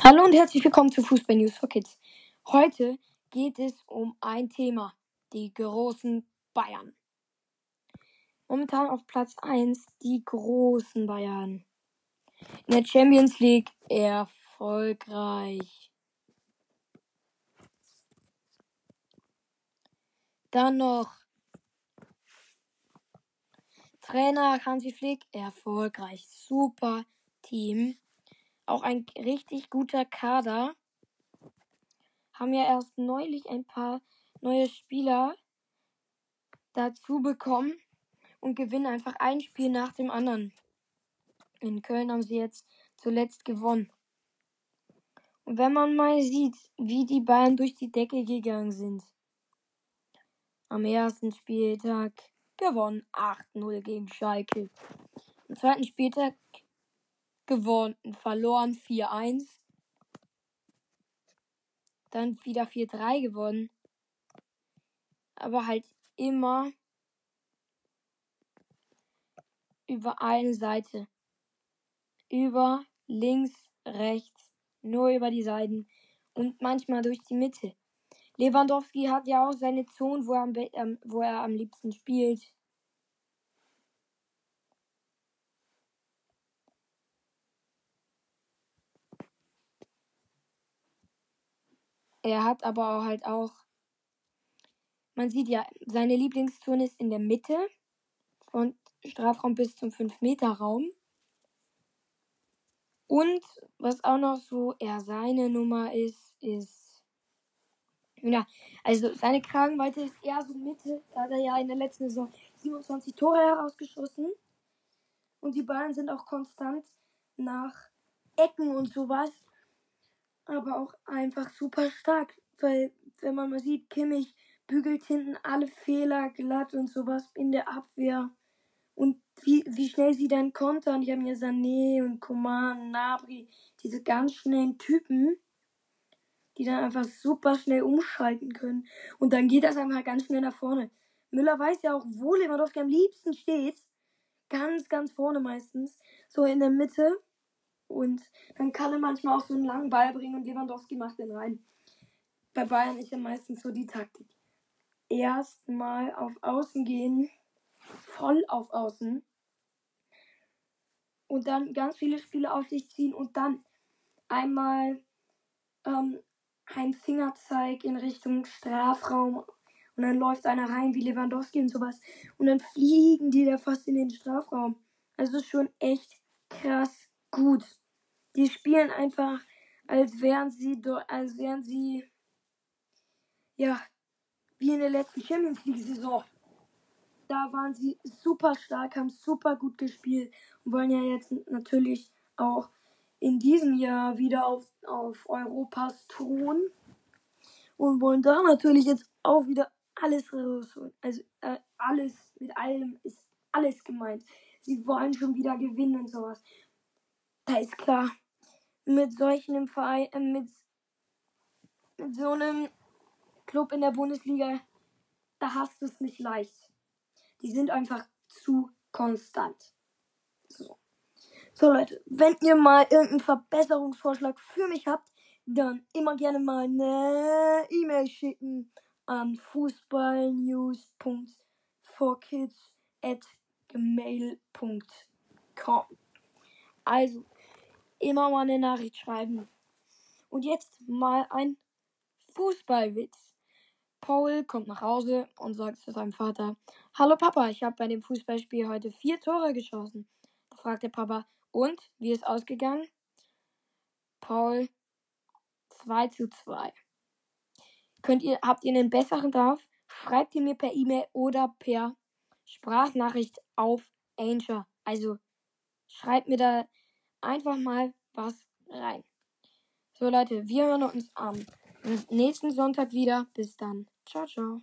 Hallo und herzlich willkommen zu Fußball News for Kids. Heute geht es um ein Thema, die großen Bayern. Momentan auf Platz 1 die großen Bayern. In der Champions League erfolgreich. Dann noch Trainer Hansi Flick, erfolgreich. Super Team. Auch ein richtig guter Kader. Haben ja erst neulich ein paar neue Spieler dazu bekommen und gewinnen einfach ein Spiel nach dem anderen. In Köln haben sie jetzt zuletzt gewonnen. Und wenn man mal sieht, wie die Bayern durch die Decke gegangen sind. Am ersten Spieltag gewonnen 8-0 gegen Schalke. Am zweiten Spieltag gewonnen, verloren 4-1. Dann wieder 4-3 gewonnen. Aber halt immer über eine Seite. Über links, rechts, nur über die Seiten und manchmal durch die Mitte. Lewandowski hat ja auch seine Zone, wo er am, wo er am liebsten spielt. Er hat aber halt auch, man sieht ja, seine Lieblingszone ist in der Mitte von Strafraum bis zum 5-Meter-Raum. Und was auch noch so eher seine Nummer ist, ist. Ja, also seine Kragenweite ist eher so Mitte. Da hat er ja in der letzten Saison 27 Tore herausgeschossen. Und die Bayern sind auch konstant nach Ecken und sowas. Aber auch einfach super stark. Weil, wenn man mal sieht, Kimmich bügelt hinten alle Fehler glatt und sowas in der Abwehr. Und wie, wie schnell sie dann kontern. Die haben ja Sané und Coman, Nabri, diese ganz schnellen Typen, die dann einfach super schnell umschalten können. Und dann geht das einfach ganz schnell nach vorne. Müller weiß ja auch, wo Lewandowski am liebsten steht. Ganz, ganz vorne meistens. So in der Mitte. Und dann kann er manchmal auch so einen langen Ball bringen und Lewandowski macht den rein. Bei Bayern ist ja meistens so die Taktik. Erstmal auf Außen gehen, voll auf Außen. Und dann ganz viele Spiele auf sich ziehen und dann einmal ähm, ein Fingerzeig in Richtung Strafraum. Und dann läuft einer rein wie Lewandowski und sowas. Und dann fliegen die da fast in den Strafraum. Also schon echt krass gut. Die spielen einfach, als wären sie, als wären sie, ja, wie in der letzten Champions League Saison da waren sie super stark, haben super gut gespielt und wollen ja jetzt natürlich auch in diesem Jahr wieder auf, auf Europas Thron und wollen da natürlich jetzt auch wieder alles rausholen. Also äh, alles mit allem ist alles gemeint. Sie wollen schon wieder gewinnen und sowas. Da ist klar, mit solchen Verein, äh, mit, mit so einem Club in der Bundesliga, da hast du es nicht leicht. Die sind einfach zu konstant. So. So Leute, wenn ihr mal irgendeinen Verbesserungsvorschlag für mich habt, dann immer gerne mal eine E-Mail schicken an fußballnews.forkids@gmail.com. Also immer mal eine Nachricht schreiben. Und jetzt mal ein Fußballwitz. Paul kommt nach Hause und sagt zu seinem Vater: Hallo Papa, ich habe bei dem Fußballspiel heute vier Tore geschossen. Da fragt der Papa: Und, wie ist ausgegangen? Paul: 2 zu 2. Könnt ihr, habt ihr einen besseren drauf? Schreibt ihr mir per E-Mail oder per Sprachnachricht auf Angel. Also schreibt mir da einfach mal was rein. So Leute, wir hören uns am nächsten Sonntag wieder. Bis dann. Ciao, ciao.